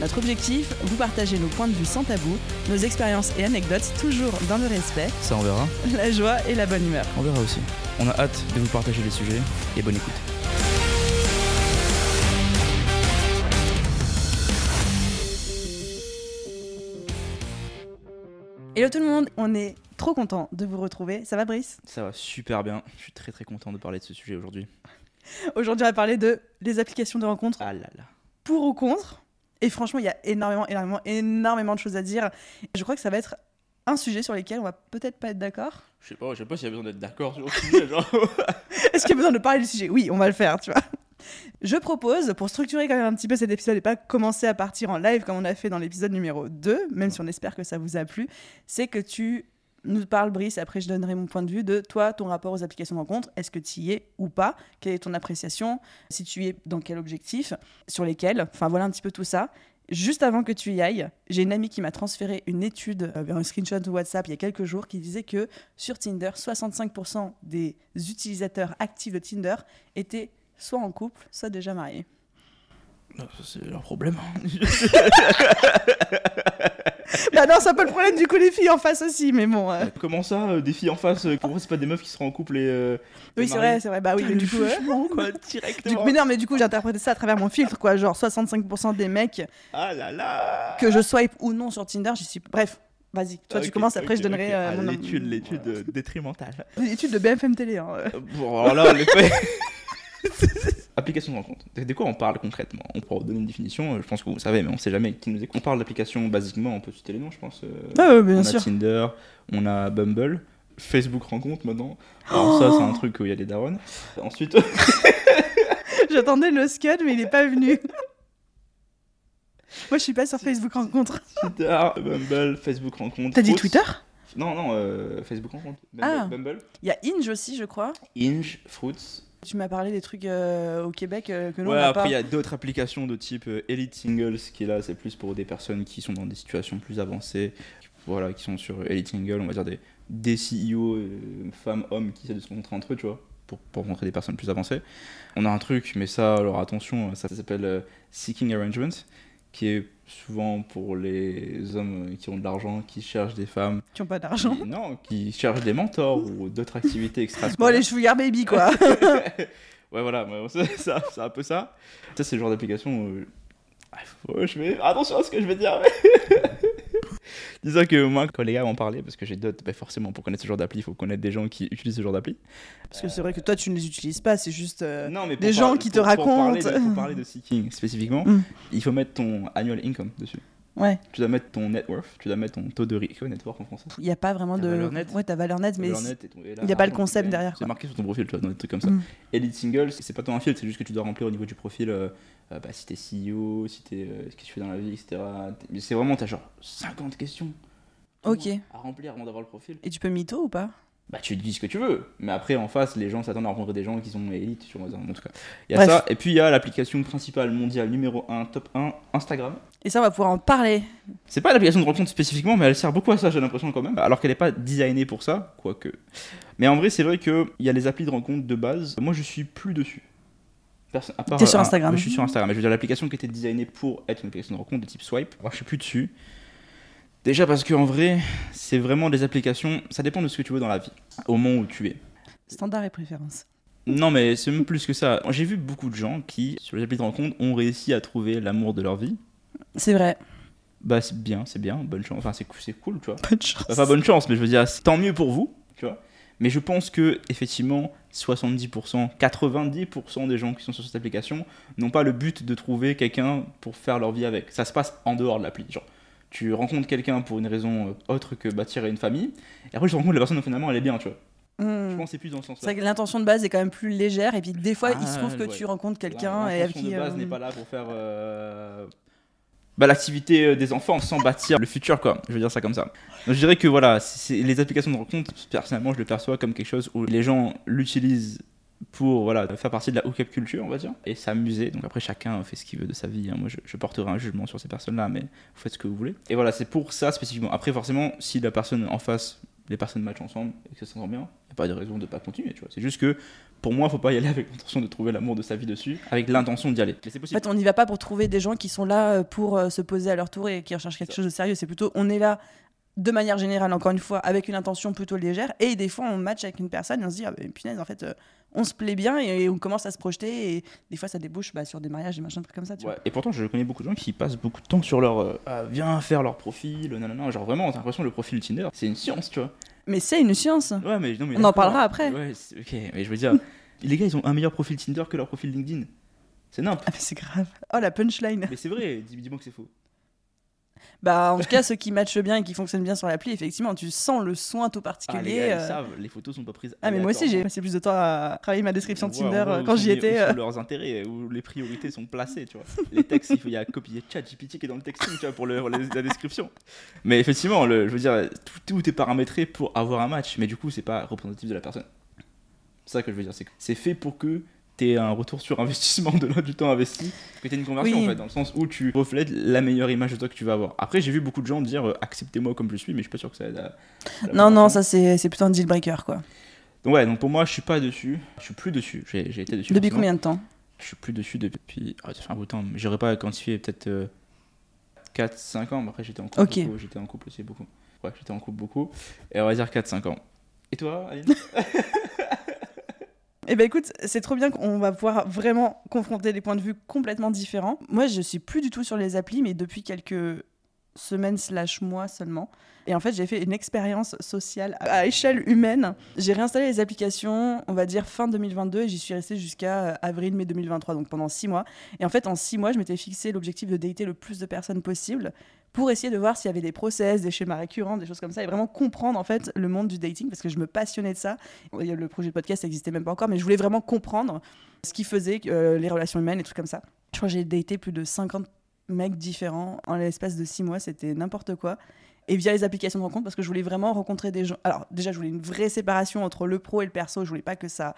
Notre objectif, vous partager nos points de vue sans tabou, nos expériences et anecdotes, toujours dans le respect, Ça on verra, la joie et la bonne humeur. on verra aussi. On a hâte de vous partager les sujets et bonne écoute. Hello tout le monde, on est trop content de vous retrouver. Ça va Brice? Ça va super bien, je suis très très content de parler de ce sujet aujourd'hui. Aujourd'hui on va parler de les applications de rencontres Ah là là. pour ou contre? Et franchement, il y a énormément, énormément, énormément de choses à dire. Je crois que ça va être un sujet sur lequel on va peut-être pas être d'accord. Je sais pas, je sais pas s'il y a besoin d'être d'accord sur le sujet. Est-ce qu'il y a besoin de parler du sujet? Oui, on va le faire, tu vois. Je propose, pour structurer quand même un petit peu cet épisode et pas commencer à partir en live comme on a fait dans l'épisode numéro 2, même si on espère que ça vous a plu, c'est que tu nous parles, Brice, après je donnerai mon point de vue de toi, ton rapport aux applications de rencontre. Est-ce que tu y es ou pas? Quelle est ton appréciation? Si tu y es, dans quel objectif? Sur lesquels? Enfin voilà un petit peu tout ça. Juste avant que tu y ailles, j'ai une amie qui m'a transféré une étude euh, un screenshot de WhatsApp il y a quelques jours qui disait que sur Tinder, 65% des utilisateurs actifs de Tinder étaient soit en couple, soit déjà mariés. Non, ça, c'est leur problème. bah non, c'est un peu le problème du coup les filles en face aussi, mais bon. euh, Comment ça, euh, des filles en face euh, Pourquoi c'est pas des meufs qui seront en couple et. euh, Oui, c'est vrai, c'est vrai. Bah oui, mais du coup. euh, quoi, du directement. coup- mais non, mais du coup, j'ai interprété ça à travers mon filtre, quoi. Genre 65% des mecs Ah là là que je swipe ou non sur Tinder, j'y suis. Bref, vas-y. Toi, tu commences, après, je donnerai euh, Ah, mon L'étude, l'étude euh, détrimentale. L'étude de BFM Télé. hein. Bon, alors là, les faits. Application de rencontre. De quoi on parle concrètement? On pourra donner une définition, euh, je pense que vous savez, mais on sait jamais qui nous écoute. On parle d'application basiquement, on peut citer les noms, je pense. euh, Ah ouais, bien on sûr. a Tinder, on a Bumble, Facebook rencontre maintenant. Alors ça, c'est un truc où il y a des darons. Ensuite, J'attendais le scud, mais il est pas venu. Moi, je suis pas sur Facebook Rencontre. Twitter, Bumble, Facebook rencontre. T'as dit. Twitter? Non, non, euh, Facebook rencontre. Bumble, Ah. Bumble, Il y a Inge aussi, je crois. Inge, Fruits. Tu m'as parlé des trucs euh, au Québec euh, que nous, Ouais, on après il y a d'autres applications de type euh, Elite Singles qui est là, c'est plus pour des personnes qui sont dans des situations plus avancées, qui- voilà, qui sont sur Elite Single, on va dire des, des CEO, euh, femmes, hommes qui essaient de se rencontrer entre eux, tu vois, pour, pour rencontrer des personnes plus avancées. On a un truc, mais ça, alors attention, ça s'appelle euh, Seeking Arrangement, qui est souvent pour les hommes qui ont de l'argent, qui cherchent des femmes, Qui ont pas d'argent. qui- non, qui cherchent des mentors ou d'autres activités extra Bon, les sugar baby, quoi. ouais, voilà, c'est un peu ça. Ça, c'est le genre d'application où. Je vais... Attention à ce que je vais dire. Disons que moi, quand les gars m'en parlaient, parce que j'ai d'autres, bah, forcément, pour connaître ce genre d'appli, il faut connaître des gens qui utilisent ce genre d'appli. Parce que c'est vrai que toi, tu ne les utilises pas, c'est juste. euh, non, mais des gens qui te pour- pour parler racontent. de- Pour parler de seeking spécifiquement, Mm. il faut mettre ton annual income dessus. Ouais. Tu dois mettre ton net worth, tu dois mettre ton taux de risque. Net worth en français? Il n'y a pas vraiment Ta de. valeur nette. Ouais, ta valeur nette, mais. Ton- il y a pas le concept derrière, C'est marqué sur ton profil, tu vois, dans des trucs comme ça. Mm. Elite Single, c'est pas tant un filtre, c'est juste que tu dois remplir au niveau du profil euh, bah, si t'es CEO, si t'es, euh, ce que tu fais dans la vie, etc. Mais c'est vraiment, t'as genre 50 questions Ok. à remplir avant d'avoir le profil. Et tu peux mytho ou pas? Bah, tu dis ce que tu veux, mais après, en face, les gens s'attendent à rencontrer des gens qui sont élites, vois, en tout cas. Il y a Bref. ça, et puis il y a l'application principale mondiale numéro 1, top 1, Instagram. Et ça, on va pouvoir en parler. C'est pas l'application de rencontre spécifiquement, mais elle sert beaucoup à ça, j'ai l'impression quand même. Alors qu'elle n'est pas designée pour ça, quoique. Mais en vrai, c'est vrai qu'il y a les applis de rencontre de base. Moi, je suis plus dessus. Perso- à part, T'es sur euh, Instagram. ouais, Je suis sur Instagram. Mais je veux dire, l'application qui était designée pour être une application de rencontre de type swipe, alors je suis plus dessus. Déjà parce qu'en vrai, c'est vraiment des applications. Ça dépend de ce que tu veux dans la vie, au moment où tu es. Standard et préférence. Non, mais c'est même plus que ça. J'ai vu beaucoup de gens qui, sur les applis de rencontre, ont réussi à trouver l'amour de leur vie. C'est vrai. Bah, c'est bien, c'est bien, bonne chance. Enfin, c'est c'est cool, tu vois. Bonne chance. Bah, pas bonne chance, mais je veux dire, tant mieux pour vous, tu vois. Mais je pense que, effectivement, 70%, 90% des gens qui sont sur cette application n'ont pas le but de trouver quelqu'un pour faire leur vie avec. Ça se passe en dehors de l'appli. Genre, tu rencontres quelqu'un pour une raison euh, autre que bâtir une famille, et après, tu te rends compte que la personne, finalement, elle est bien, tu vois. Hmm. Je pense que c'est plus dans ce sens-là. que l'intention de base est quand même plus légère et puis des fois il se Ah, trouve que ouais. tu rencontres quelqu'un et avec L'intention qui de base euh, n'est pas là pour faire. euh, bah, l'activité euh, des enfants sans bâtir le futur, quoi. Je veux dire ça comme ça. Donc, je dirais que voilà, les applications de rencontre, personnellement, je le perçois comme quelque chose où les gens l'utilisent pour voilà, faire partie de la hookup culture, on va dire, et s'amuser. Donc après, chacun fait ce qu'il veut de sa vie. hein. Moi, je, je porterai un jugement sur ces personnes-là, mais vous faites ce que vous voulez. Et voilà, c'est pour ça spécifiquement. Après, forcément, si la personne en face, les personnes matchent ensemble et que ça s'entend bien, il n'y a pas de raison de pas continuer, tu vois. C'est juste que pour moi, faut pas y aller avec l'intention de trouver l'amour de sa vie dessus, avec l'intention d'y aller. Mais c'est En possible. fait, on n'y va pas pour trouver des gens qui sont là euh, pour euh, se poser à leur tour et qui recherchent quelque chose de sérieux. C'est plutôt, on est là de manière générale, encore une fois, avec une intention plutôt légère. Et des fois, on match avec une personne et on se dit, ah, bah, punaise, en fait, euh, on se plaît bien et, on commence à se projeter. Et des fois, ça débouche bah, sur des mariages, des machins, trucs comme ça. Tu Ouais, Et pourtant, je connais beaucoup de gens qui passent beaucoup de temps sur leur. euh, Ah, viens faire leur profil, nanana. Genre vraiment, t'as l'impression que le profil Tinder, c'est une science, tu vois. Mais c'est une science. Ouais, mais non, mais On en parlera après. Ouais, ok, mais je veux dire, les gars, ils ont un meilleur profil Tinder que leur profil LinkedIn. C'est nimp. Ah, mais c'est grave. Oh, la punchline. Mais c'est vrai, dis- dis-moi que c'est faux. Bah, en tout cas, ceux qui matchent bien et qui fonctionnent bien sur l'appli, effectivement, tu sens le soin tout Ah, les particulier. gars, ils euh. savent, les photos sont pas prises. Ah, mais moi aussi, j'ai passé plus de temps à travailler ma description Tinder euh, quand j'y étais. Où euh. sont leurs intérêts, où les priorités sont placées, tu vois. Les textes, il faut- il y a copie, il y a chat GPT qui est dans le texting, tu vois, pour le- les- la description. Mais effectivement, le, je veux dire, tout, tout est paramétré pour avoir un match, mais du coup, c'est pas représentatif de la personne. C'est ça que je veux dire, c'est fait pour que tu aies un retour sur investissement de l'autre du temps investi, que tu aies une conversion Oui. en fait, dans le sens où tu reflètes la meilleure image de toi que tu vas avoir. Après, j'ai vu beaucoup de gens dire euh, acceptez-moi comme je suis, mais je suis pas sûr que ça aide à. Non, non, ça, c'est plutôt un deal breaker, quoi. Donc, ouais, donc pour moi, je suis pas dessus, je suis plus dessus, j'ai été dessus. Depuis forcément. combien de temps? Je suis plus dessus depuis. Ah, ça fait un bout de temps. J'aurais pas quantifié peut-être 4-5 ans. mais Après, j'étais en couple. J'étais en couple aussi beaucoup. Ouais, j'étais en couple beaucoup. Et on va dire 4-5 ans. Et toi, Aline? Eh ben écoute, c'est trop bien qu'on va pouvoir vraiment confronter des points de vue complètement différents. Moi, je suis plus du tout sur les applis, mais depuis quelques semaines slash mois seulement. Et en fait, j'ai fait une expérience sociale à échelle humaine. J'ai réinstallé les applications, on va dire fin 2022, et j'y suis restée jusqu'à euh, avril-mai 2023, donc pendant six mois. Et en fait, en six mois, je m'étais fixé l'objectif de dater le plus de personnes possible pour essayer de voir s'il y avait des process, des schémas récurrents, des choses comme ça, et vraiment comprendre en fait le monde du dating, parce que je me passionnais de ça. Le projet de podcast n'existait même pas encore, mais je voulais vraiment comprendre ce qui faisait euh, les relations humaines et trucs comme ça. Je crois que j'ai daté plus de 50 mecs différents en l'espace de 6 mois, c'était n'importe quoi. Et via les applications de rencontre, parce que je voulais vraiment rencontrer des gens. Alors, déjà, je voulais une vraie séparation entre le pro et le perso. Je voulais pas que ça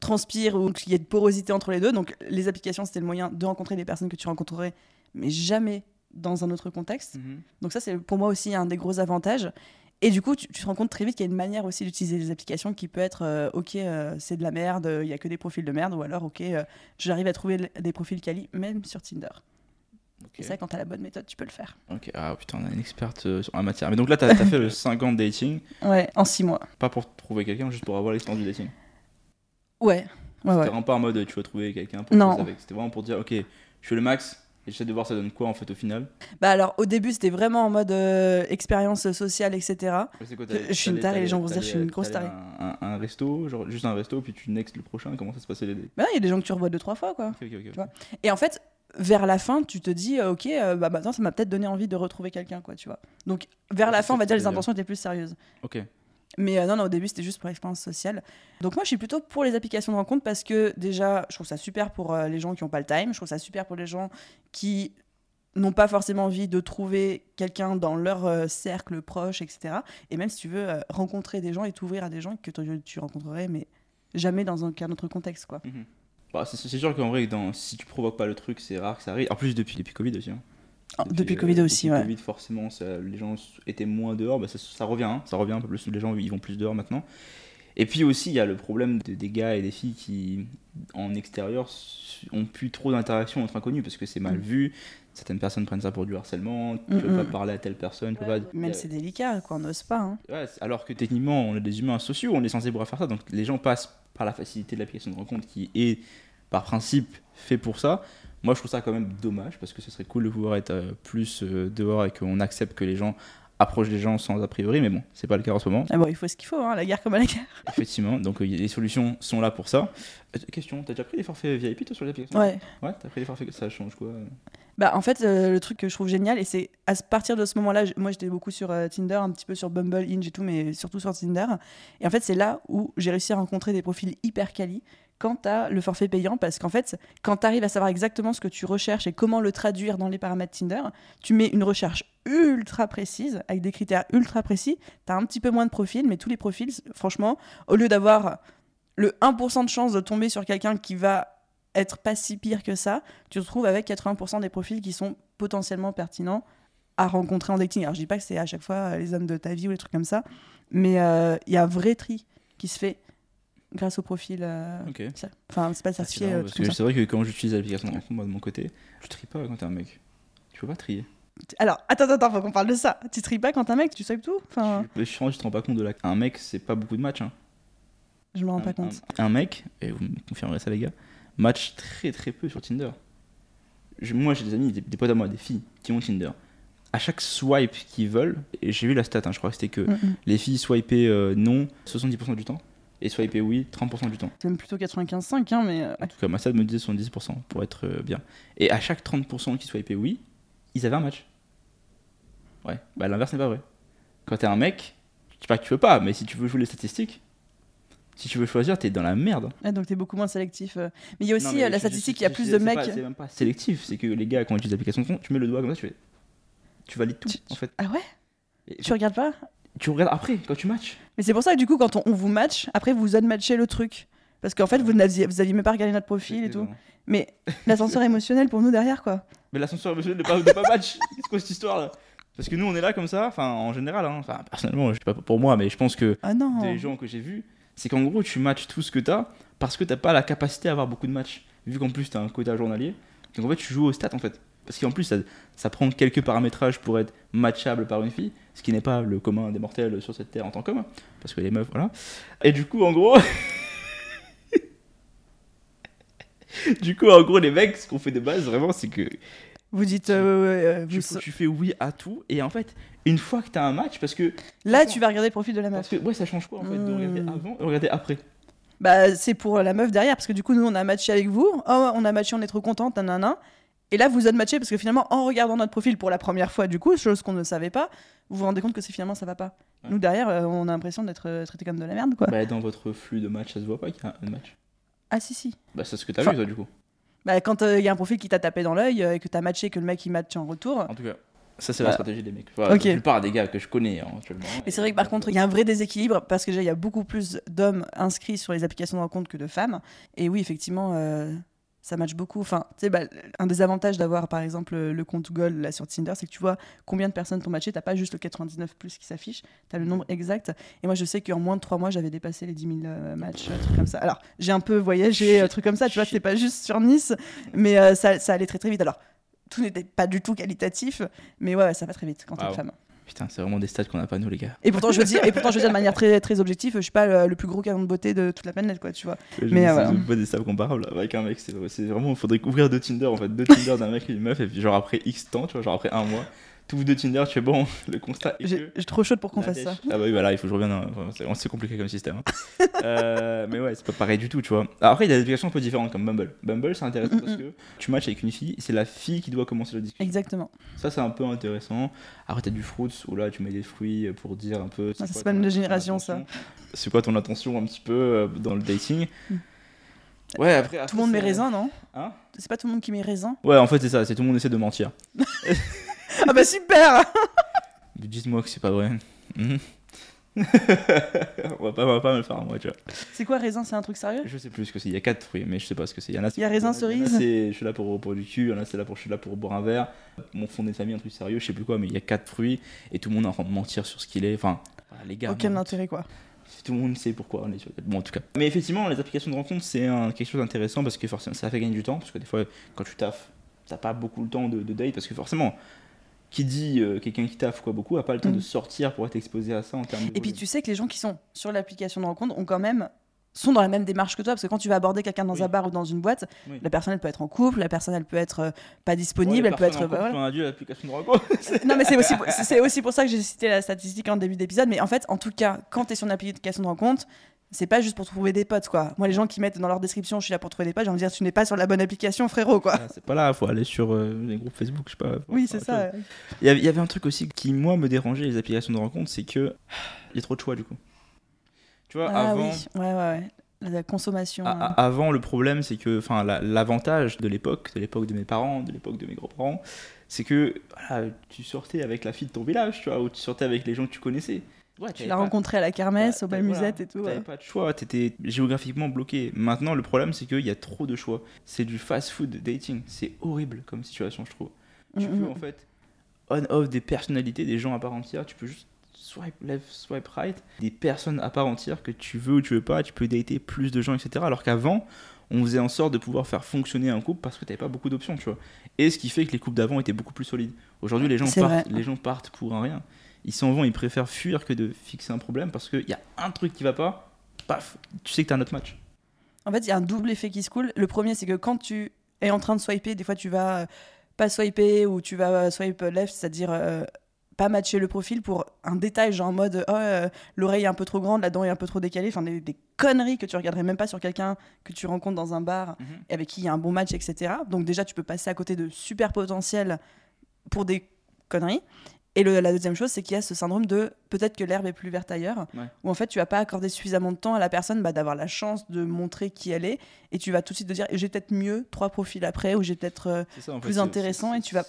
transpire ou qu'il y ait de porosité entre les deux. Donc, les applications, c'était le moyen de rencontrer des personnes que tu rencontrerais, mais jamais dans un autre contexte. Mhm. Donc ça, c'est pour moi aussi un des gros avantages. Et du coup, tu, tu te rends compte très vite qu'il y a une manière aussi d'utiliser les applications qui peut être euh, ok, euh, c'est de la merde, il y a que des profils de merde, ou alors ok, euh, j'arrive à trouver des profils quali même sur Tinder. Ok. Et ça, quand t'as la bonne méthode, tu peux le faire. Ok. Ah putain, on a une experte euh, sur la matière. Mais donc là, t'as as fait le 5 ans de dating, Ouais, en six mois. pas pour trouver quelqu'un, juste pour avoir l'expérience du dating. Ouais, ouais, C'était ouais. vraiment pas en mode tu vas trouver quelqu'un pour Non. avec. C'était vraiment pour dire ok, je fais le max et j'essaie de voir ça donne quoi en fait au final. Bah alors, au début, c'était vraiment en mode euh, expérience sociale, etc. Quoi, Je- suis une tarée, les gens vont se dire, je suis une grosse tarée. Un, un- un resto, genre juste un resto, puis tu next le prochain, comment ça se passait les Bah, il y a des gens que tu revois deux, trois fois, quoi. Ok, ok, ok. Tu vois. Et en fait, vers la fin, tu te dis, euh, ok, euh, bah maintenant, ça m'a peut-être donné envie de retrouver quelqu'un, quoi, tu vois. Donc, vers la fin, on va dire, les intentions étaient plus sérieuses. Ok. Mais euh, non, non, au début, c'était juste pour l'expérience sociale. Donc moi, je suis plutôt pour les applications de rencontre parce que déjà, je trouve ça super pour euh, les gens qui n'ont pas le time. Je trouve ça super pour les gens qui n'ont pas forcément envie de trouver quelqu'un dans leur euh, cercle proche, etc. Et même si tu veux rencontrer des gens et t'ouvrir à des gens que tu- tu rencontrerais, mais jamais dans aucun autre contexte, quoi. Mhm. Bah, c'est sûr qu'en vrai, dans, si tu provoques pas le truc, c'est rare que ça arrive. En plus, depuis, depuis Covid aussi. hein. Ah, depuis Covid euh, aussi, depuis ouais. Covid, forcément, ça- les gens étaient moins dehors. Bah, ça, ça revient, hein. ça revient un peu plus. Les gens ils vont plus dehors maintenant. Et puis aussi, il y a le problème de- des gars et des filles qui, en extérieur, ont plus trop d'interactions entre inconnus parce que c'est mal Mm. vu. Certaines personnes prennent ça pour du harcèlement. Tu Mm, peux pas mm. parler à telle personne. Tu peux pas... Même c'est délicat, quoi, on n'ose pas. hein. Ouais, alors que techniquement, on est des humains sociaux, on est censé pouvoir faire ça. Donc les gens passent par la facilité de l'application de rencontre qui est, par principe, fait pour ça. Moi, je trouve ça quand même dommage parce que ce serait cool de pouvoir être euh, plus euh, dehors et qu'on accepte que les gens approchent des gens sans a priori. Mais bon, c'est pas le cas en ce moment, Ah bon, il faut ce qu'il faut, hein, la guerre comme à la guerre. effectivement. Donc euh, les solutions sont là pour ça. Euh, question, t'as déjà pris les forfaits VIP toi sur l'application? Ouais. Ouais, t'as pris les forfaits, ça change quoi? Bah, en fait, euh, le truc que je trouve génial, et c'est à partir de ce moment-là, moi j'étais beaucoup sur Tinder, un petit peu sur Bumble, Hinge et tout, mais surtout sur Tinder. Et en fait, c'est là où j'ai réussi à rencontrer des profils hyper quali quand tu as le forfait payant parce qu'en fait, quand tu arrives à savoir exactement ce que tu recherches et comment le traduire dans les paramètres Tinder, tu mets une recherche ultra précise avec des critères ultra précis. Tu as un petit peu moins de profils, mais tous les profils, franchement, au lieu d'avoir le 1% de chance de tomber sur quelqu'un qui va être pas si pire que ça, tu te retrouves avec 80% des profils qui sont potentiellement pertinents à rencontrer en dating. Alors je dis pas que c'est à chaque fois les hommes de ta vie ou les trucs comme ça, mais euh, il y a un vrai tri qui se fait grâce au profil. euh, ça- Enfin, c'est pas Ah, c'est marrant, euh, ça. c'est vrai que quand j'utilise l'application de rencontre, moi de mon côté, tu tries pas quand t'es un mec. Tu peux pas trier. Alors, attends, attends, faut qu'on parle de ça. Tu tries pas quand t'es un mec, tu swipes tout? Enfin, Je, je, je te rends pas compte de la. Un mec, c'est pas beaucoup de matchs. Hein. je me rends un, pas compte. Un, un mec, et vous me confirmerez ça les gars, match très très peu sur Tinder. Je- moi j'ai des amis, des, des potes à moi, des filles qui ont Tinder. À chaque swipe qu'ils veulent, et j'ai vu la stat, hein, je crois que c'était que Mm, mm. les filles swipaient euh, non 70% du temps et swipaient oui 30% du temps. C'est même plutôt 95,5, hein, mais. euh, En tout cas, ma stat me disait 70% pour être euh, bien. Et à chaque 30% qui swipaient oui, ils avaient un match. Ouais, bah l'inverse n'est pas vrai. Quand t'es un mec, je dis pas que tu veux pas, mais si tu veux jouer les statistiques, si tu veux choisir, t'es dans la merde. ouais, donc t'es beaucoup moins sélectif. euh. Mais il y a aussi Non, mais la statistique, il y a plus de mecs. C'est même pas sélectif, c'est que les gars, quand ils utilisent l'application de compte, tu mets le doigt comme ça, tu fais. Tu valides tout, Tu- en fait. Ah ouais? Et- Tu regardes pas? Tu regardes après, quand tu matches. Mais c'est pour ça que du coup, quand on, on vous match, après vous unmatchez le truc. Parce qu'en fait, vous n'aviez vous aviez même pas regardé notre profil et tout. Mais l'ascenseur émotionnel pour nous derrière, quoi. Mais l'ascenseur émotionnel de pas, de pas match, c'est quoi cette histoire là? Parce que nous, on est là comme ça, enfin, en général, hein. enfin, personnellement, je sais pas pour moi, mais je pense que Ah non des gens que j'ai vus, c'est qu'en gros, tu matches tout ce que t'as parce que t'as pas la capacité à avoir beaucoup de matchs. Vu qu'en plus, t'as un quota journalier. Donc en fait, tu joues au stats en fait. Parce qu'en plus, ça, ça prend quelques paramétrages pour être matchable par une fille, ce qui n'est pas le commun des mortels sur cette terre en tant qu'homme. Parce que les meufs, voilà. Et du coup, en gros. du coup, en gros, les mecs, ce qu'on fait de base, vraiment, c'est que Vous dites. euh, tu, vous- tu fais oui à tout. Et en fait, une fois que t'as un match, parce que. Là, tu vas regarder le profil de la Parce meuf. que ouais, ça change quoi en fait de regarder Hmm. avant et de regarder après? Bah, c'est pour la meuf derrière, parce que du coup, nous, on a matché avec vous. Oh, on a matché, on est trop contente, nanana. Et là, vous unmatchez, parce que finalement, en regardant notre profil pour la première fois, du coup, chose qu'on ne savait pas, vous vous rendez compte que c'est finalement ça va pas. Ouais. Nous, derrière, euh, on a l'impression d'être euh, traité comme de la merde, quoi. Bah, dans votre flux de match, ça se voit pas qu'il y a un match. Ah, si, si. Bah, c'est ce que t'as Enfin- vu, toi, du coup. Bah, quand il y a un profil qui t'a tapé dans l'œil euh, et que t'as matché, que le mec il match en retour. En tout cas, ça, c'est Bah, la stratégie des mecs. Enfin. La plupart des gars que je connais hein, actuellement. Et c'est vrai que par contre, il y a un vrai déséquilibre parce que déjà, il y a beaucoup plus d'hommes inscrits sur les applications de rencontre que de femmes. Et oui, effectivement, euh, ça match beaucoup. Enfin, tu sais, bah, un des avantages d'avoir par exemple le compte Google là sur Tinder, c'est que tu vois combien de personnes t'ont matché. T'as pas juste le 99 plus qui s'affiche, t'as le nombre exact. Et moi, je sais qu'en moins de 3 mois, j'avais dépassé les 10 000 euh, matchs, euh, trucs comme ça. Alors, j'ai un peu voyagé, euh, trucs comme ça, tu vois, c'était pas juste sur Nice, mais euh, ça, ça allait très très vite. Alors, tout n'était pas du tout qualitatif, mais ouais, ça va très vite quand t'es une Waouh. femme. Putain, c'est vraiment des stats qu'on a pas, nous, les gars. Et pourtant, je veux dire, et pourtant, je veux dire de manière très, très objective, je suis pas le, le plus gros canon de beauté de toute la planète, quoi, tu vois. Je Mais, sais euh, voilà. pas des stats comparables avec un mec. C'est c'est vraiment, il faudrait ouvrir deux Tinder, en fait. Deux Tinder d'un mec et d'une meuf, et puis genre après X temps, tu vois, genre après un mois, tous deux Tinder, tu fais bon, le constat est J'ai que. trop chaude pour qu'on fasse ça. Ah bah oui, voilà, il faut que je revienne. à- enfin, c'est compliqué comme système. hein. Euh, mais ouais, c'est pas pareil du tout, tu vois. Alors après, il y a des applications un peu différentes comme Bumble. Bumble, c'est intéressant Mm, parce mm. que tu matches avec une fille, c'est la fille qui doit commencer la discussion. Exactement. Ça, c'est un peu intéressant. Après, t'as du Fruits où là, tu mets des fruits pour dire un peu. Ah, c'est pas une génération, ça. C'est quoi ton attention un petit peu euh, dans le dating Mm. Ouais, après. Tout le monde met raisin, non? Hein? C'est pas tout le monde qui met raisin? Ouais, en fait, c'est ça, c'est tout le monde essaie de mentir. Ah bah super Dites-moi que c'est pas vrai. Mhm. on, va pas, on va pas me le faire, moi, tu vois. C'est quoi raisin C'est un truc sérieux? Je sais plus ce que c'est. Il y a quatre fruits, mais je sais pas ce que c'est. Il y en a. Il y a raisin, cerise? Je suis là pour, pour du cul. Il y en a, c'est là pour je suis là pour boire un verre. Mon fondé de famille, un truc sérieux, je sais plus quoi, mais il y a quatre fruits et tout le monde est en train de mentir sur ce qu'il est. Enfin, les gars. Aucun intérêt, quoi. Tout le monde sait pourquoi on est sur Bon, en tout cas. Mais effectivement, les applications de rencontre, c'est un- quelque chose d'intéressant parce que forcément, ça fait gagner du temps. Parce que des fois, quand tu taffes, t'as pas beaucoup le temps de, de date parce que forcément. Qui dit euh, quelqu'un qui taffe quoi beaucoup a pas le temps Mm. de sortir pour être exposé à ça en termes de Et puis tu sais que les gens qui sont sur l'application de rencontre ont quand même sont dans la même démarche que toi parce que quand tu vas aborder quelqu'un dans Oui. un bar ou dans une boîte Oui. la personne elle peut être en couple la personne elle peut être euh, pas disponible elle peut être en couple voilà. ont un dieu, l'application de rencontre. non mais c'est aussi pour- c'est aussi pour ça que j'ai cité la statistique en début d'épisode mais en fait en tout cas quand tu es sur une application de rencontre c'est pas juste pour trouver des potes quoi moi les gens qui mettent dans leur description je suis là pour trouver des potes j'ai envie de dire tu n'es pas sur la bonne application frérot quoi Ah, c'est pas là, faut aller sur euh, les groupes Facebook, je sais pas. oui c'est ça. Il y avait- un truc aussi qui, moi, me dérangeait les applications de rencontre, c'est que il y a trop de choix du coup. Tu vois, ah avant, oui ouais ouais ouais la consommation. A- a- avant, le problème, c'est que, enfin, la- l'avantage de l'époque, de l'époque de mes parents, de l'époque de mes grands-parents, c'est que voilà, tu sortais avec la fille de ton village, tu vois, ou tu sortais avec les gens que tu connaissais. Ouais, tu l'as pas- rencontré à la kermesse, Ouais, au bal musette et tout. T'avais ouais. pas de choix, t'étais géographiquement bloqué. Maintenant, le problème, c'est qu'il y a trop de choix. C'est du fast-food dating. C'est horrible comme situation, je trouve. Tu Mm, peux mm. en fait on-off des personnalités, des gens à part entière. Tu peux juste swipe left, swipe right. Des personnes à part entière que tu veux ou tu veux pas. Tu peux dater plus de gens, etc. Alors qu'avant, on faisait en sorte de pouvoir faire fonctionner un couple parce que t'avais pas beaucoup d'options, tu vois. Et ce qui fait que les couples d'avant étaient beaucoup plus solides. Aujourd'hui, les gens C'est partent, vrai. les gens partent pour un rien. Ils s'en vont, ils préfèrent fuir que de fixer un problème parce qu'il y a un truc qui va pas. Paf, tu sais que t'as un autre match. En fait, il y a un double effet qui se coule. Le premier, c'est que quand tu es en train de swiper, des fois, tu vas euh, pas swiper ou tu vas euh, swipe left, c'est-à-dire euh, pas matcher le profil pour un détail, genre en mode oh, euh, l'oreille est un peu trop grande, la dent est un peu trop décalée, enfin des, des conneries que tu regarderais même pas sur quelqu'un que tu rencontres dans un bar et avec qui il y a un bon match, etc. Donc déjà, tu peux passer à côté de super potentiel pour des conneries. Et le- la deuxième chose, c'est qu'il y a ce syndrome de peut-être que l'herbe est plus verte ailleurs, Ouais. où en fait tu vas pas accorder suffisamment de temps à la personne bah, d'avoir la chance de montrer qui elle est, et tu vas tout de suite te dire j'ai peut-être mieux trois profils après, ou j'ai peut-être euh, Plus intéressant et tu vas-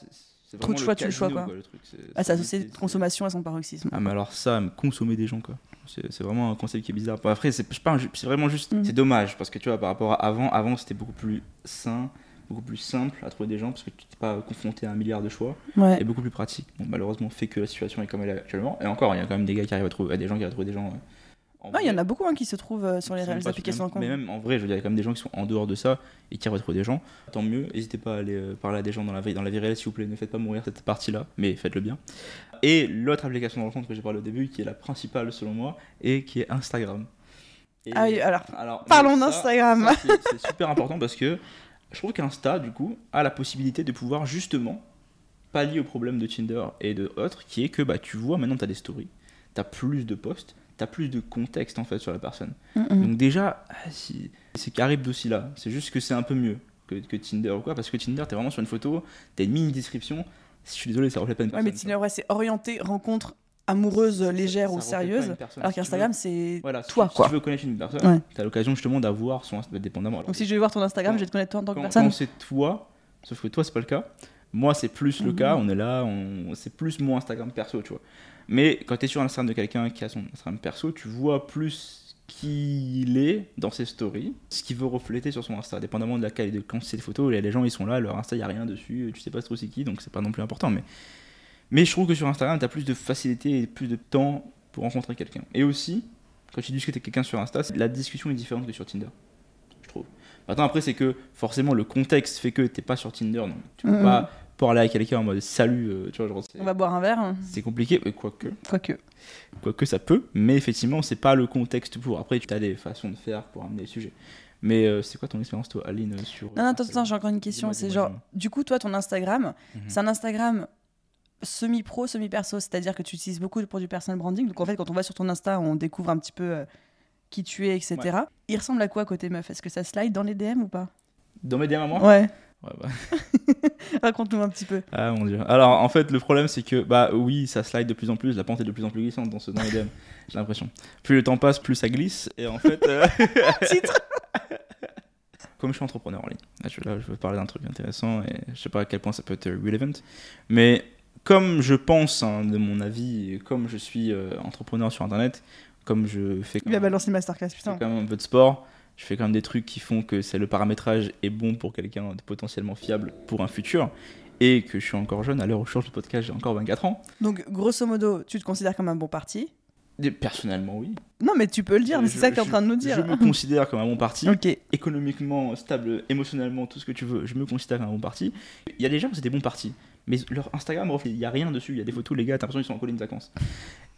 trop de choix, tu le choix, casino, quoi. le truc. C'est- à c'est- s'associer c'est- de consommation à son paroxysme. Ah mais alors ça, me consommer des gens quoi. C'est vraiment un concept qui est bizarre. Après, c'est vraiment juste, Mm. c'est dommage parce que tu vois par rapport à avant, avant c'était beaucoup plus sain, beaucoup plus simple à trouver des gens parce que tu t'es pas confronté à un milliard de choix Ouais. et beaucoup plus pratique. Bon, malheureusement, fait que la situation est comme elle est actuellement. Et encore, il y a quand même des gars qui arrivent à trouver, des gens qui arrivent à trouver des gens. euh, Non, il y en a beaucoup hein, qui se trouvent euh, sur les, les applications de Mais même en vrai, je veux dire, il y a quand même des gens qui sont en dehors de ça et qui arrivent à trouver des gens. Tant mieux, n'hésitez pas à aller euh, parler à des gens dans la vie, dans la vie réelle, s'il vous plaît. Ne faites pas mourir cette partie-là, mais faites-le bien. Et l'autre application de rencontre que j'ai parlé au début, qui est la principale selon moi, et qui est Instagram. Et- Ah oui, alors, alors, parlons d'Instagram. c'est super important parce que je trouve qu'Insta, du coup, a la possibilité de pouvoir justement pallier au problème de Tinder et de autres, qui est que bah, tu vois, maintenant tu as des stories, tu as plus de posts, tu as plus de contexte en fait sur la personne. Mm. Donc déjà, ah, si- c'est Carib aussi là. C'est juste que c'est un peu mieux que, que Tinder ou quoi, parce que Tinder, t'es vraiment sur une photo, t'as une mini description. Je suis désolé, ça reflète pas une Ouais, personne. mais Tinder, ouais, c'est orienté rencontre amoureuse, légère ça ou sérieuse. Alors Si tu qu'Instagram, c'est voilà, si toi, tu, si quoi. tu veux connaître une personne, Ouais. t'as l'occasion justement d'avoir son bah, dépendamment. Alors, Donc si je vais voir ton Instagram, Quand- je vais te connaître toi en tant que personne. quand c'est toi, sauf que toi c'est pas le cas. Moi c'est plus le Mhm. cas, on est là, on... c'est plus mon Instagram perso, tu vois. Mais quand tu es sur Instagram de quelqu'un qui a son Instagram perso, tu vois plus qui il est dans ses stories, ce qu'il veut refléter sur son Insta, dépendamment de la qualité de quand c'est des photos, les gens ils sont là, leur Insta il y a rien dessus, tu sais pas trop c'est qui, donc c'est pas non plus important. Mais, mais je trouve que sur Instagram tu as plus de facilité et plus de temps pour rencontrer quelqu'un. Et aussi, quand tu discutes avec quelqu'un sur Insta, c'est- la discussion est différente que sur Tinder, je trouve. Maintenant, après, c'est que forcément le contexte fait que t'es pas sur Tinder, donc tu peux pas parler à quelqu'un en mode salut, euh, tu vois, genre, On va boire un verre, hein. c'est compliqué, mais quoique, quoique. quoique ça peut, mais effectivement, c'est pas le contexte pour. Après, tu as des façons de faire pour amener le sujet. Mais euh, c'est quoi ton expérience, toi, Aline, sur. Non, non, attends, attends, j'ai encore une question. C'est genre, du coup, toi, ton Instagram, Mhm. c'est un Instagram semi-pro, semi-perso, c'est-à-dire que tu utilises beaucoup pour du personal branding. Donc en fait, quand on va sur ton Insta, on découvre un petit peu euh, qui tu es, etc. Il ressemble à quoi côté meuf? Est-ce que ça slide dans les DM ou pas? Dans mes DM à moi? Ouais, Ouais, bah. raconte-nous un petit peu. Ah mon dieu. Alors en fait, le problème c'est que, bah oui, ça slide de plus en plus, la pente est de plus en plus glissante dans, ce, dans les DM, j'ai l'impression. Plus le temps passe, plus ça glisse, et en fait. euh, Titre Comme je suis entrepreneur en ligne, là je, là, je veux parler d'un truc intéressant et je sais pas à quel point ça peut être relevant, mais comme je pense hein, de mon avis, comme je suis euh, entrepreneur sur internet, comme je fais Il va quand, balancer une masterclass, je fais putain. quand même un peu de sport, je fais quand même des trucs qui font que c'est le paramétrage est bon pour quelqu'un de potentiellement fiable pour un futur, et que je suis encore jeune, à l'heure où je change de podcast, j'ai encore 24 ans. Donc, grosso modo, tu te considères comme un bon parti? Personnellement, oui. Non, mais tu peux le dire, mais c'est ça que tu es en train de nous dire. Je me considère comme un bon parti. Ok. économiquement stable, émotionnellement, tout ce que tu veux, je me considère comme un bon parti. Il y a des gens, c'est des bons partis. Mais leur Instagram, il n'y a rien dessus. Il y a des photos, les gars, t'as l'impression qu'ils sont en colline de vacances.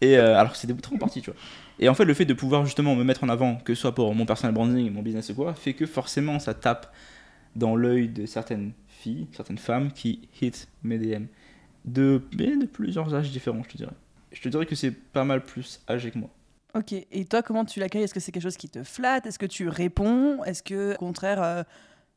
Et euh, alors que c'est des bons partis, tu vois. Et en fait, le fait de pouvoir justement me mettre en avant, que ce soit pour mon personal branding, mon business ou quoi, fait que forcément ça tape dans l'œil de certaines filles, certaines femmes qui hit mes DM. De, de plusieurs âges différents, je te dirais. Je te dirais que c'est pas mal plus âgé que moi. Ok. Et toi, comment tu l'accueilles? Est-ce que c'est quelque chose qui te flatte? Est-ce que tu réponds? Est-ce que, au contraire, euh,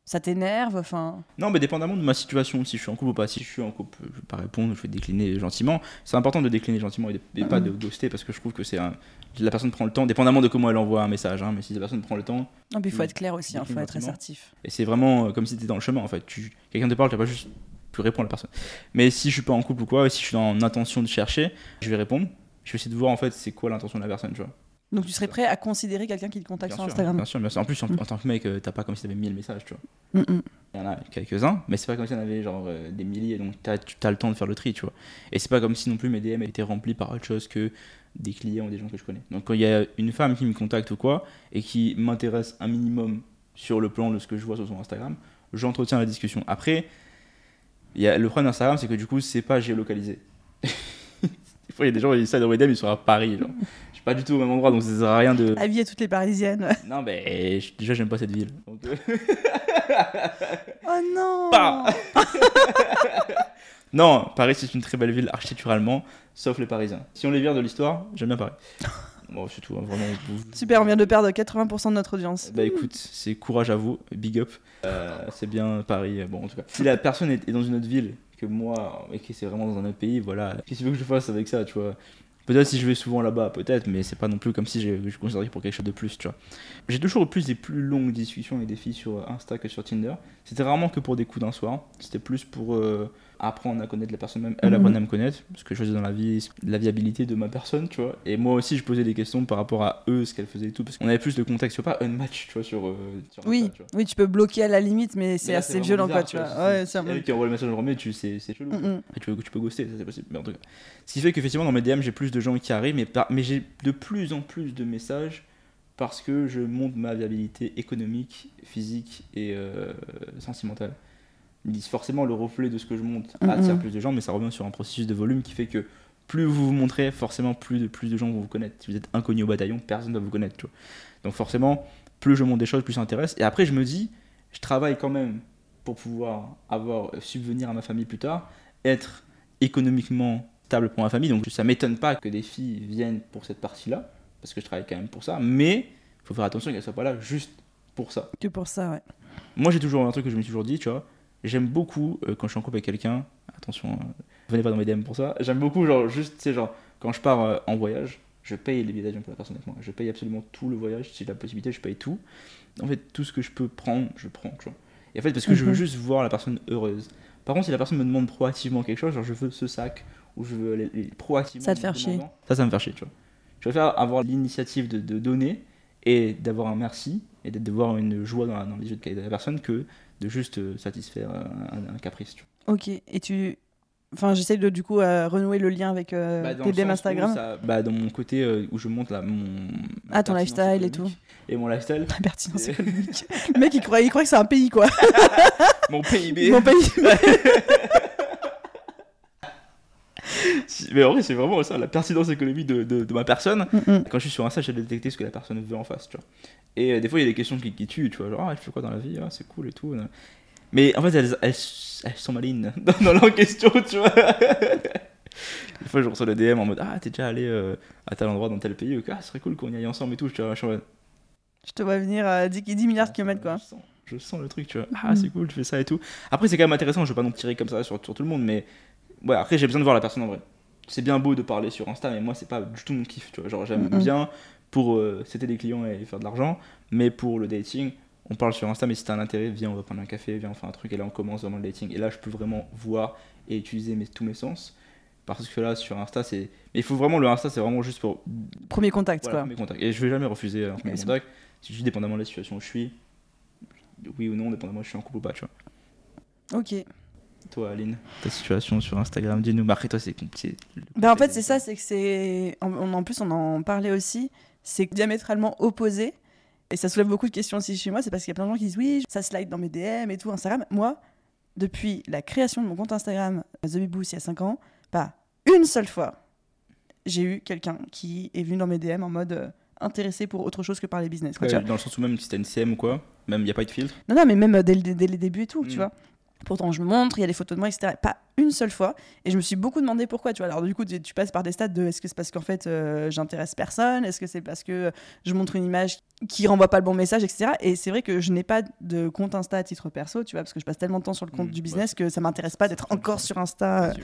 Ça t'énerve Enfin. Non, mais dépendamment de ma situation, si je suis en couple ou pas. Si je suis en couple, je vais pas répondre, je vais décliner gentiment. C'est important de décliner gentiment et, de- et pas de ghoster parce que je trouve que c'est un. La personne prend le temps, dépendamment de comment elle envoie un message, hein, mais si la personne prend le temps, Non, puis il faut Mm. être clair aussi, il faut Décline être assertif. et c'est vraiment euh, comme si tu étais dans le chemin en fait. Tu... Quelqu'un te parle, tu pas juste. Tu réponds à la personne. Mais si je suis pas en couple ou quoi, si je suis en intention de chercher, je vais répondre. Je vais essayer de voir en fait c'est quoi l'intention de la personne, tu vois. Donc tu serais prêt à considérer quelqu'un qui te contacte Bien sur sûr, Instagram bien sûr, bien sûr. En plus, en, Mm. en tant que mec, euh, t'as pas comme si t'avais 1000 messages, tu vois. Mm, mm. Il y en a quelques-uns, mais c'est pas comme si on avait genre euh, des milliers, donc t'as, tu as le temps de faire le tri, tu vois. Et c'est pas comme si non plus mes DM étaient remplis par autre chose que des clients ou des gens que je connais. Donc quand il y a une femme qui me contacte ou quoi, et qui m'intéresse un minimum sur le plan de ce que je vois sur son Instagram, j'entretiens la discussion. Après, y a, le problème d'Instagram, c'est que du coup, c'est pas géolocalisé. Des fois, il y a des gens qui disent ça dans mes DM, ils sont à Paris, genre. Pas du tout au même endroit, donc ça sert à rien de... Avis à toutes les parisiennes. Non, mais je- déjà, j'aime pas cette ville. Donc, euh, Oh non Bah. Non, Paris c'est une très belle ville architecturalement, sauf les Parisiens. Si on les vire de l'histoire, j'aime bien Paris. Bon, c'est tout, hein, vraiment. vous- Super, on vient de perdre 80% de notre audience. Bah écoute, c'est courage à vous, big up. Euh, c'est bien Paris, bon en tout cas. Si la personne est, est dans une autre ville que moi, et que c'est vraiment dans un autre pays, voilà, qu'est-ce que tu veux que je fasse avec ça, tu vois? Peut-être si je vais souvent là-bas, peut-être, mais c'est pas non plus comme si je, je considérais pour quelque chose de plus, tu vois. J'ai toujours eu plus des plus longues discussions avec des filles sur Insta que sur Tinder. C'était rarement que pour des coups d'un soir, c'était plus pour euh, apprendre à connaître la personne même, elle Mhm. apprendre à me connaître, ce que je faisais dans la vie, la viabilité de ma personne, tu vois. Et moi aussi, je posais des questions par rapport à eux, ce qu'elles faisaient et tout, parce qu'on avait plus de contexte, tu vois, pas un match, tu vois, sur, euh, sur Insta, Oui, tu vois. oui, tu peux bloquer à la limite, mais c'est assez violent, quoi, tu vois. Ouais, Si- c'est si elle qui envoie le message en premier, tu c'est c'est chelou. Mm. Et tu, peux, tu peux ghoster, ça c'est possible. Mais en tout cas. Ce qui fait qu'effectivement, dans mes DM, j'ai plus de gens qui arrivent, mais, par- mais j'ai de plus en plus de messages parce que je montre ma viabilité économique, physique et euh, sentimentale. Ils disent forcément le reflet de ce que je montre Mhm. attire plus de gens, mais ça revient sur un processus de volume qui fait que plus vous vous montrez, forcément plus de, plus de gens vont vous connaître. Si vous êtes inconnu au bataillon, personne ne va vous connaître. tu vois. Donc forcément, plus je montre des choses, plus ça intéresse. Et après, je me dis, je travaille quand même pour pouvoir avoir subvenir à ma famille plus tard, être économiquement stable pour ma famille. Donc ça m'étonne pas que des filles viennent pour cette partie-là, parce que je travaille quand même pour ça. Mais il faut faire attention qu'elles soient pas là juste pour ça. Que pour ça, ouais. Moi, j'ai toujours un truc que je me suis toujours dit, tu vois. J'aime beaucoup euh, quand je suis en couple avec quelqu'un. Attention, euh, venez pas dans mes DM pour ça. J'aime beaucoup, genre, juste, tu sais, genre, quand je pars euh, en voyage, je paye les billets d'avion pour la personne avec moi. Je paye absolument tout le voyage. Si j'ai la possibilité, je paye tout. En fait, tout ce que je peux prendre, je prends, tu vois. Et en fait, parce que je veux Mhm. juste voir la personne heureuse. Par contre, si la personne me demande proactivement quelque chose, genre, je veux ce sac, ou je veux aller aller proactivement. Ça te me demandant, Ça, ça me fait chier, tu vois. Je préfère avoir l'initiative de, de donner et d'avoir un merci et de voir une joie dans les yeux de la personne que de juste euh, satisfaire un, caprice. Tu vois. Ok, et tu. Enfin, j'essaie de du coup euh, renouer le lien avec euh, Bah, tes DM Instagram. ça- bah, dans mon côté euh, où je montre la, mon. Ah, ton lifestyle et tout. Et mon lifestyle. La pertinence économique. le mec, il croit, il croit que c'est un pays, quoi. mon PIB. Mon pays. Mais en vrai, c'est vraiment ça, la pertinence économique de, de- de ma personne. Mm, mm. Quand je suis sur Insta, j'ai détecté ce que la personne veut en face, tu vois. Et euh, des fois, il y a des questions qui, qui tuent, tu vois, genre, ah, elle fait quoi dans la vie, ah, c'est cool et tout. Mais en fait, elles, elles, elles sont malines dans, dans leur question, tu vois. des fois, je reçois le DM en mode, ah, t'es déjà allé euh, à tel endroit dans tel pays, ah, ce serait cool qu'on y aille ensemble et tout. Je, suis en- je Je te vois venir à 10, 10 milliards de kilomètres, quoi. Je sens, je sens le truc, tu vois. Ah, Mhm. c'est cool, tu fais ça et tout. Après, c'est quand même intéressant, je vais pas non tirer comme ça sur, sur tout le monde, mais ouais, après, j'ai besoin de voir la personne en vrai. C'est bien beau de parler sur Insta, mais moi, c'est pas du tout mon kiff, tu vois. Genre, j'aime bien pour euh, c'était des clients et faire de l'argent, mais pour le dating, on parle sur Insta, mais si t'as un intérêt, viens, on va prendre un café, viens, on fait un truc, et là, on commence vraiment le dating. Et là, je peux vraiment voir et utiliser mes, tous mes sens. Parce que là, sur Insta, c'est. Mais il faut vraiment, le Insta, c'est vraiment juste pour Premier contact, voilà, quoi. mes contacts. Et je vais jamais refuser un premier Ouais, c'est contact. C'est juste dépendamment de la situation où je suis. Oui ou non, dépendamment si je suis en couple ou pas, tu vois. Ok. Toi, Aline, ta situation sur Instagram, dis-nous. Bah, après, toi, c'est compliqué. Bah en fait c'est ça, c'est que c'est en, en plus on en parlait aussi, c'est diamétralement opposé et ça soulève beaucoup de questions aussi chez moi, c'est parce qu'il y a plein de gens qui disent oui ça slide dans mes DM et tout Instagram. Moi depuis la création de mon compte Instagram The Boost il y a 5 ans, pas une seule fois j'ai eu quelqu'un qui est venu dans mes DM en mode euh, intéressé pour autre chose que par les business. quoi, dans le sens où même si t'as une CM ou quoi, même il n'y a pas de filtre. Non, non, mais même euh, dès, le- dès les débuts et tout, tu Mm. vois. Pourtant, je me montre, il y a des photos de moi, etc. Pas une seule fois. Et je me suis beaucoup demandé pourquoi. Tu vois, alors du coup, tu, tu passes par des stades de est-ce que c'est parce qu'en fait, euh, j'intéresse personne? Est-ce que c'est parce que je montre une image qui renvoie pas le bon message, etc. Et c'est vrai que je n'ai pas de compte Insta à titre perso, tu vois, parce que je passe tellement de temps sur le compte Mm, du ouais. business que ça m'intéresse pas d'être encore sur Insta. euh.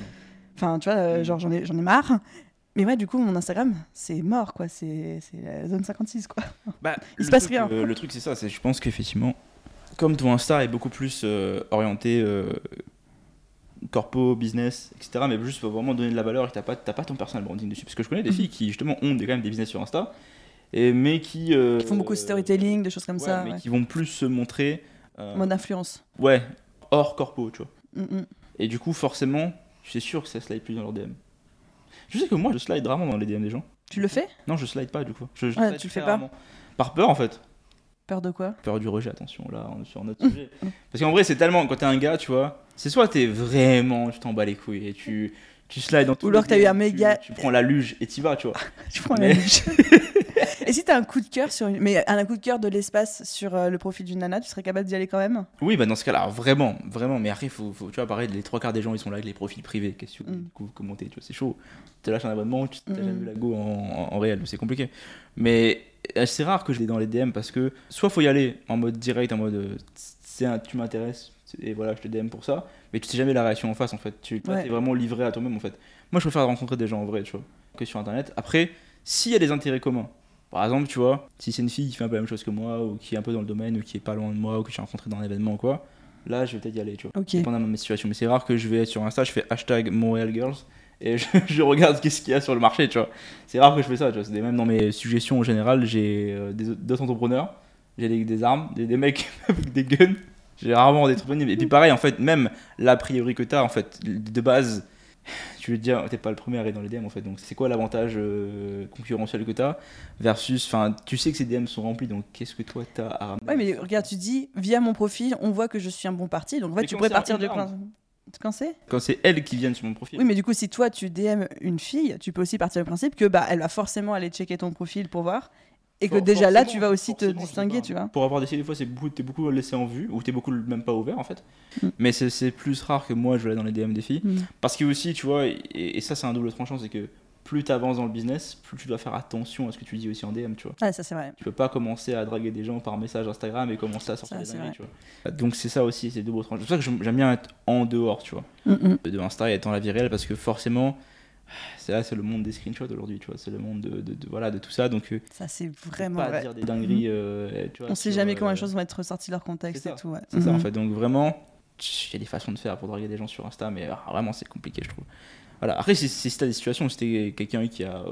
Enfin, tu vois, euh, Mm. genre, j'en ai, j'en ai marre. Mais ouais, du coup, mon Instagram, c'est mort, quoi. C'est c'est la zone 56, quoi. Bah, Il se passe truc, rien. euh, le truc, c'est ça. c'est Je pense qu'effectivement, comme ton Insta est beaucoup plus euh, orienté euh, corpo, business, etc., mais juste pour vraiment donner de la valeur et que t'as pas, t'as pas ton personal branding dessus. Parce que je connais des Mhm. filles qui, justement, ont des, quand même des business sur Insta, et, mais qui. euh, Ils font beaucoup de storytelling, des choses comme ouais, ça. mais ouais. qui vont plus se montrer. euh, Mode influence. ouais, hors corpo, tu vois. Mm, mm. Et du coup, forcément, c'est sûr que ça slide plus dans leur DM. Je sais que moi, je slide rarement dans les DM des gens. Tu le fais? Non, je slide pas du coup. Je, je Ouais, tu le fais pas rarement. Par peur en fait. Peur de quoi Peur du rejet, attention, là, on est sur un autre sujet. Parce qu'en vrai, c'est tellement. Quand t'es un gars, tu vois, c'est soit t'es vraiment. Tu t'en bats les couilles et tu. Tu slides dans tous alors les que t'as eu un méga- Tu, tu prends la luge et t'y vas, tu vois. Tu prends Mais- la luge. Et si t'as un coup de cœur sur une... mais un coup de cœur de l'espace sur euh, le profil d'une nana, tu serais capable d'y aller quand même? Oui, bah dans ce cas-là, vraiment, vraiment. Mais après, faut, faut- tu vois, pareil, les trois quarts des gens, ils sont là avec les profils privés. Qu'est-ce que Mm. du coup, commenter, tu vois, c'est chaud. Tu lâches un abonnement, tu t'as Mm. jamais vu la go en, en- en réel, c'est compliqué. Mais c'est rare que je l'ai dans les DM parce que soit faut y aller en mode direct, en mode euh, c'est un- tu m'intéresses et voilà, je te DM pour ça, mais tu sais jamais la réaction en face en fait. Tu Ouais. t'es vraiment livré à toi-même en fait. Moi, je préfère rencontrer des gens en vrai, tu vois, que sur internet. Après, s'il y a des intérêts communs, par exemple, tu vois, si c'est une fille qui fait un peu la même chose que moi, ou qui est un peu dans le domaine, ou qui est pas loin de moi, ou que j'ai rencontré dans un événement ou quoi, là, je vais peut-être y aller, tu vois. Ok. Dépendamment de ma situation. Mais c'est rare que je vais sur Insta, je fais hashtag Montreal Girls, et je, je regarde qu'est-ce qu'il y a sur le marché, tu vois. C'est rare que je fais ça, tu vois. C'est Même dans mes suggestions en général, j'ai euh, d'autres entrepreneurs, j'ai des, des armes, des, des mecs avec des guns. J'ai rarement des trucs disponibles. Et puis pareil, en fait, même l'a priori que t'as, en fait, de base, tu veux te dire, t'es pas le premier à aller dans les DM, en fait. Donc c'est quoi l'avantage euh, concurrentiel que t'as versus, enfin, tu sais que ces DM sont remplis, donc qu'est-ce que toi t'as à ramener Ouais, mais regarde, tu dis, via mon profil, on voit que je suis un bon parti. Donc en fait, Mais tu pourrais partir du inbound. Quand c'est Quand c'est elles qui viennent sur mon profil. Oui, mais du coup, si toi tu DM une fille, tu peux aussi partir du principe que bah elle va forcément aller checker ton profil pour voir. Et que For- déjà là, tu vas aussi te distinguer, tu vois. Pour avoir décidé des fois, c'est beaucoup, t'es beaucoup laissé en vue, ou t'es beaucoup même pas ouvert en fait. Mm. Mais c'est, c'est plus rare que moi je vais aller dans les DM des filles. Mm. Parce que aussi, tu vois, et, et ça c'est un double tranchant, c'est que plus t'avances dans le business, plus tu dois faire attention à ce que tu dis aussi en DM, tu vois. Ah, ça c'est vrai. Tu peux pas commencer à draguer des gens par message Instagram et commencer à sortir Ça, des dingueries, tu vois. Donc c'est ça aussi, c'est double tranchant. C'est pour ça que j'aime bien être en dehors, tu vois, Mm, mm. de Insta et être dans la vie réelle, parce que forcément, c'est là, c'est le monde des screenshots aujourd'hui, tu vois. C'est le monde de, de- de- voilà, de tout ça, donc. euh, Ça c'est vraiment pas vrai. dire des dingueries, euh, tu vois, On sait sur, jamais comment euh, les choses vont être ressorties de leur contexte c'est et ça. tout. ouais. C'est ça en fait. Donc vraiment, il y a des façons de faire pour draguer des gens sur Insta, mais ah, vraiment c'est compliqué, je trouve. Voilà. Après, si, si t'as des situations où c'était quelqu'un qui a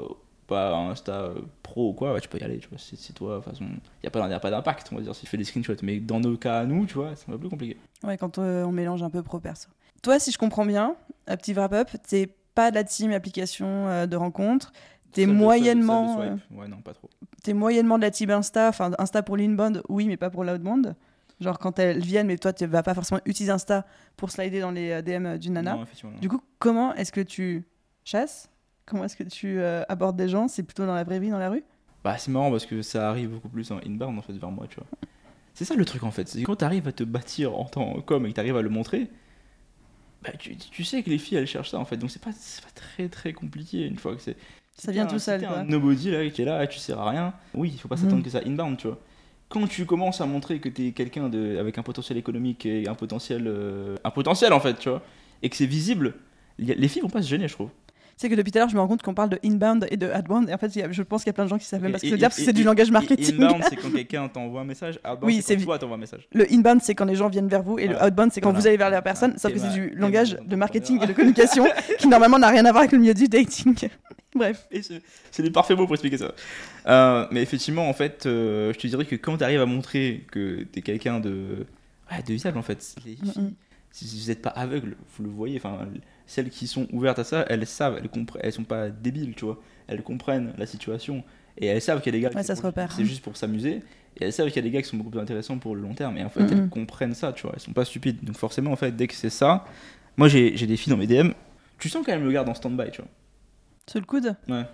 pas un Insta euh, pro ou quoi, ouais, tu peux y aller, tu vois. C'est toi, de toute façon. Il n'y a pas, d'impact, on va dire, si tu fais des screenshots. Mais dans nos cas à nous, tu vois, c'est un peu plus compliqué. Ouais, quand euh, on mélange un peu pro perso. Toi, si je comprends bien, un petit wrap-up, t'es pas de la team application euh, de rencontre. T'es de- de- moyennement, de swipe. Ouais, non, pas trop. T'es moyennement de la team Insta, enfin Insta pour l'inbound, oui, mais pas pour l'outbound. Genre quand elles viennent, mais toi tu vas pas forcément utiliser Insta pour slider dans les euh, DM d'une nana. Non, effectivement. non. Du coup, comment est-ce que tu chasses? Comment est-ce que tu euh, abordes des gens? C'est plutôt dans la vraie vie, dans la rue? Bah, c'est marrant parce que ça arrive beaucoup plus en inbound en fait vers moi, tu vois. C'est ça le truc en fait, c'est quand tu arrives à te bâtir en tant que com et que tu arrives à le montrer, bah, tu, tu sais que les filles elles cherchent ça en fait, donc c'est pas, pas très très compliqué une fois que c'est. Ça vient tout seul, un nobody là qui est là et tu sers à rien, oui, il faut pas s'attendre Mhm. que ça inbound, tu vois. Quand tu commences à montrer que tu es quelqu'un de, avec un potentiel économique et un potentiel, euh, un potentiel en fait, tu vois, et que c'est visible, les filles vont pas se gêner, je trouve. Sais que depuis tout à l'heure, je me rends compte qu'on parle de inbound et de outbound. Et en fait, a- je pense qu'il y a plein de gens qui savent même pas ce que veut dire parce que c'est du langage et marketing. Inbound, c'est quand quelqu'un t'envoie un message. Outbound, Oui, c'est c'est quand toi t'envoies un message. Le inbound, c'est quand les gens viennent vers vous, et Voilà. le outbound, c'est quand Voilà. vous allez vers la personne. Voilà. Sauf que c'est du langage de marketing et de communication qui normalement n'a rien à voir avec le milieu du dating. Bref. C'est c'est des parfaits mots pour expliquer ça. Euh, mais effectivement, en fait, euh, je te dirais que quand tu arrives à montrer que tu es quelqu'un de, ouais, de visible, en fait, les filles, si vous n'êtes pas aveugle, vous le voyez, enfin, celles qui sont ouvertes à ça, elles savent, elles, comprennent, elles sont pas débiles, tu vois. Elles comprennent la situation et elles savent qu'il y a des gars Ouais, qui ça se repère. c'est juste pour s'amuser et elles savait qu'il y a des gars qui sont beaucoup plus intéressants pour le long terme. Et en fait, Mhm. elles comprennent ça, tu vois. Elles sont pas stupides. Donc forcément, en fait, dès que c'est ça, moi j'ai des filles dans mes DM, tu sens qu'elles me gardent en stand-by, tu vois. Sous le coude? Ouais.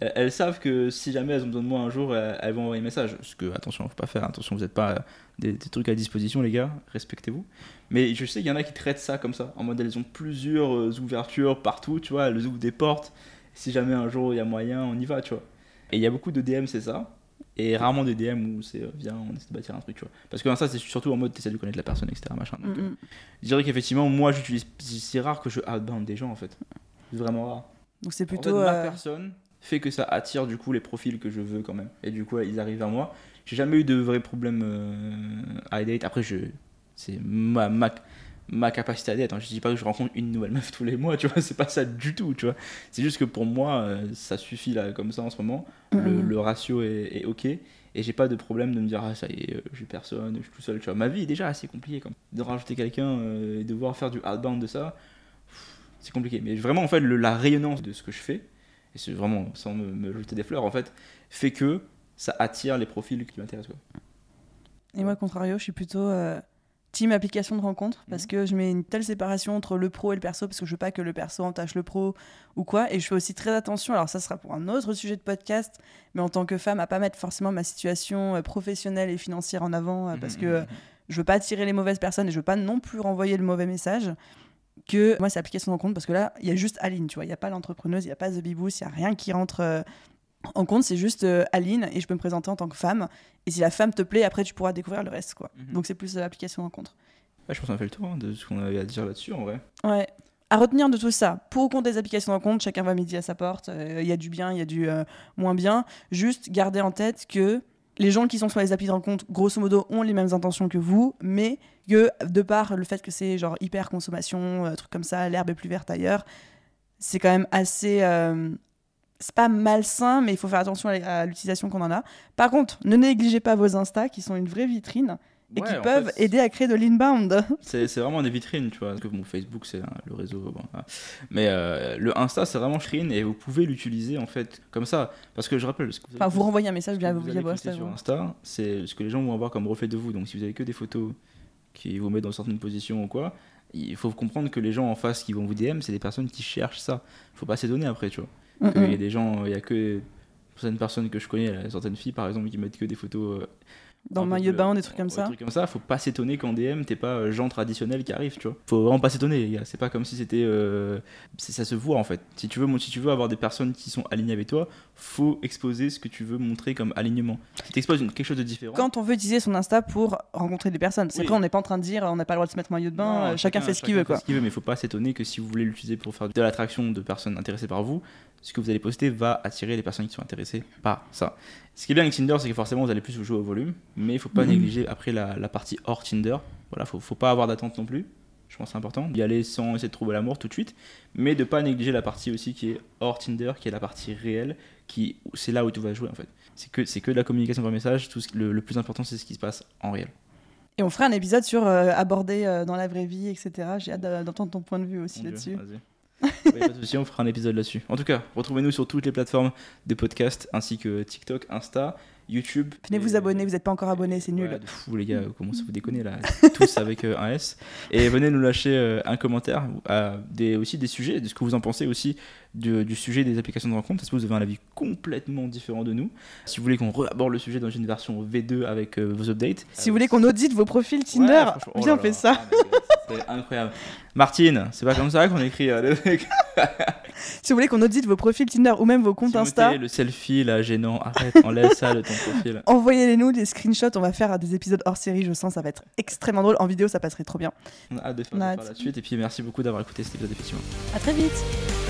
Elles, elles savent que si jamais elles ont besoin de moi un jour, elles, elles vont envoyer un message. Ce que, attention, faut pas faire. Attention, vous n'êtes pas euh, des, des trucs à disposition, les gars. Respectez-vous. Mais je sais qu'il y en a qui traitent ça comme ça. En mode, elles ont plusieurs euh, ouvertures partout, tu vois. Elles ouvrent des portes. Si jamais un jour il y a moyen, on y va, tu vois. Et il y a beaucoup de DM, c'est ça. Et rarement des DM où c'est euh, viens, on essaie de bâtir un truc, tu vois. Parce que ça, c'est surtout en mode t'essaies de connaître la personne, etc. Machin. Donc, Mm, euh, mm. je dirais qu'effectivement, moi, j'utilise. C'est rare que je outbound des gens, en fait. C'est vraiment rare. Donc c'est En fait, plutôt. ma euh, personne fait que ça attire du coup les profils que je veux quand même. Et du coup, ils arrivent vers moi. J'ai jamais eu de vrais problèmes euh, à date. Après, je, c'est ma, ma, ma capacité à date. hein. Je dis pas que je rencontre une nouvelle meuf tous les mois, tu vois. C'est pas ça du tout, tu vois. C'est juste que pour moi, euh, ça suffit là, comme ça en ce moment. Le, Mhm. le ratio est, est ok. Et j'ai pas de problème de me dire, ah ça y est, euh, j'ai personne, je suis tout seul, tu vois. Ma vie est déjà assez compliquée, comme. De rajouter quelqu'un euh, et devoir faire du outbound de ça, c'est compliqué. Mais vraiment, en fait, le- la rayonnance de ce que je fais, et c'est vraiment sans me, me jeter des fleurs, en fait, fait que ça attire les profils qui m'intéressent. Et moi, contrario, je suis plutôt euh, team application de rencontre parce Mhm. que je mets une telle séparation entre le pro et le perso parce que je veux pas que le perso entache le pro ou quoi. Et je fais aussi très attention, alors ça sera pour un autre sujet de podcast, mais en tant que femme, à pas mettre forcément ma situation euh, professionnelle et financière en avant euh, parce que euh, je veux pas attirer les mauvaises personnes et je veux pas non plus renvoyer le mauvais message. Que moi, c'est application de rencontre parce que là, il y a juste Aline, tu vois. Il n'y a pas l'entrepreneuse, il n'y a pas The Bibous, il n'y a rien qui rentre euh, en compte. C'est juste euh, Aline et je peux me présenter en tant que femme. Et si la femme te plaît, après, tu pourras découvrir le reste, quoi. Mhm. Donc, c'est plus euh, application de rencontre. Ouais, je pense qu'on a fait le tour hein, de ce qu'on avait à dire là-dessus, en vrai. Ouais. À retenir de tout ça, pour ou contre des applications rencontre, chacun va midi à sa porte. euh, Il y a du bien, il y a du euh, moins bien. Juste garder en tête que les gens qui sont sur les applis de rencontre, grosso modo, ont les mêmes intentions que vous, mais que de par le fait que c'est genre hyper consommation, euh, truc comme ça, l'herbe est plus verte ailleurs, c'est quand même assez. euh, c'est pas malsain, mais il faut faire attention à l'utilisation qu'on en a. Par contre, ne négligez pas vos Insta qui sont une vraie vitrine et Ouais, qui en peuvent fait, aider à créer de l'inbound. C'est vraiment des vitrines, tu vois. Parce que mon Facebook, c'est hein, le réseau. bon, voilà. Mais euh, le Insta, c'est vraiment vitrine et vous pouvez l'utiliser en fait comme ça. Parce que je rappelle, ce que vous, Enfin, vous renvoyez un message via, via poster sur. Insta, c'est ce que les gens vont avoir comme reflet de vous. Donc si vous avez que des photos qui vous mettent dans certaines positions ou quoi, il faut comprendre que les gens en face qui vont vous DM, c'est des personnes qui cherchent ça. Faut pas s'étonner après, tu vois. Mm, Il y a des gens, il y a que certaines personnes que je connais, certaines filles par exemple, qui mettent que des photos euh, Dans maillot de bain, des trucs comme ça. Des trucs comme ça, faut pas s'étonner qu'en DM, t'es pas euh, gens traditionnels qui arrivent, tu vois. Faut vraiment pas s'étonner, les gars. C'est pas comme si c'était. euh, Ça se voit en fait. Si tu, veux, si tu veux avoir des personnes qui sont alignées avec toi, faut exposer ce que tu veux montrer comme alignement. Si t'exposes quelque chose de différent. Quand on veut utiliser son Insta pour rencontrer des personnes. C'est Oui. vrai, on n'est pas en train de dire on n'a pas le droit de se mettre maillot de bain, Non, euh, chacun, fait ce qu'il veut. Quoi. ce qu'il veut, mais faut pas s'étonner que si vous voulez l'utiliser pour faire de l'attraction de personnes intéressées par vous, ce que vous allez poster va attirer les personnes qui sont intéressées par ça. Ce qui est bien avec Tinder, c'est que forcément vous allez plus vous jouer au volume, mais il faut pas Mhm. négliger après la, la partie hors Tinder. Voilà, faut, faut pas avoir d'attente non plus. Je pense que c'est important d'y aller sans essayer de trouver l'amour tout de suite, mais de pas négliger la partie aussi qui est hors Tinder, qui est la partie réelle, qui c'est là où tout va jouer en fait. C'est que c'est que de la communication par message. Tout ce- le, le plus important c'est ce qui se passe en réel. Et on fera un épisode sur euh, aborder euh, dans la vraie vie, etc. J'ai hâte d'entendre ton point de vue aussi là-dessus. Ouais, pas de souci, on fera un épisode là-dessus. En tout cas, retrouvez-nous sur toutes les plateformes de podcast ainsi que TikTok, Insta, YouTube. Venez Et- vous abonner, vous n'êtes pas encore abonné, c'est nul. Ouais, de fou les gars, comment ça vous déconner là Tous avec euh, un S. Et venez nous lâcher euh, un commentaire, des, aussi des sujets, de ce que vous en pensez aussi du, du sujet des applications de rencontre. Est-ce que vous avez un avis complètement différent de nous Si vous voulez qu'on réaborde le sujet dans une version V2 avec euh, vos updates. Si vous voulez qu'on audite vos profils Tinder, Ouais, franchement, oh là fait là. ça. Ah, C'est incroyable. Martine, c'est pas comme ça qu'on écrit euh, les trucs. Si vous voulez qu'on audite vos profils Tinder ou même vos comptes Timothée, Insta, le selfie là gênant, arrête, enlève ça de ton profil. envoyez-les nous des screenshots. On va faire des épisodes hors série, je sens, ça va être extrêmement drôle. En vidéo, ça passerait trop bien. On a hâte de On faire la suite et puis merci beaucoup d'avoir écouté cet épisode effectivement. À très vite.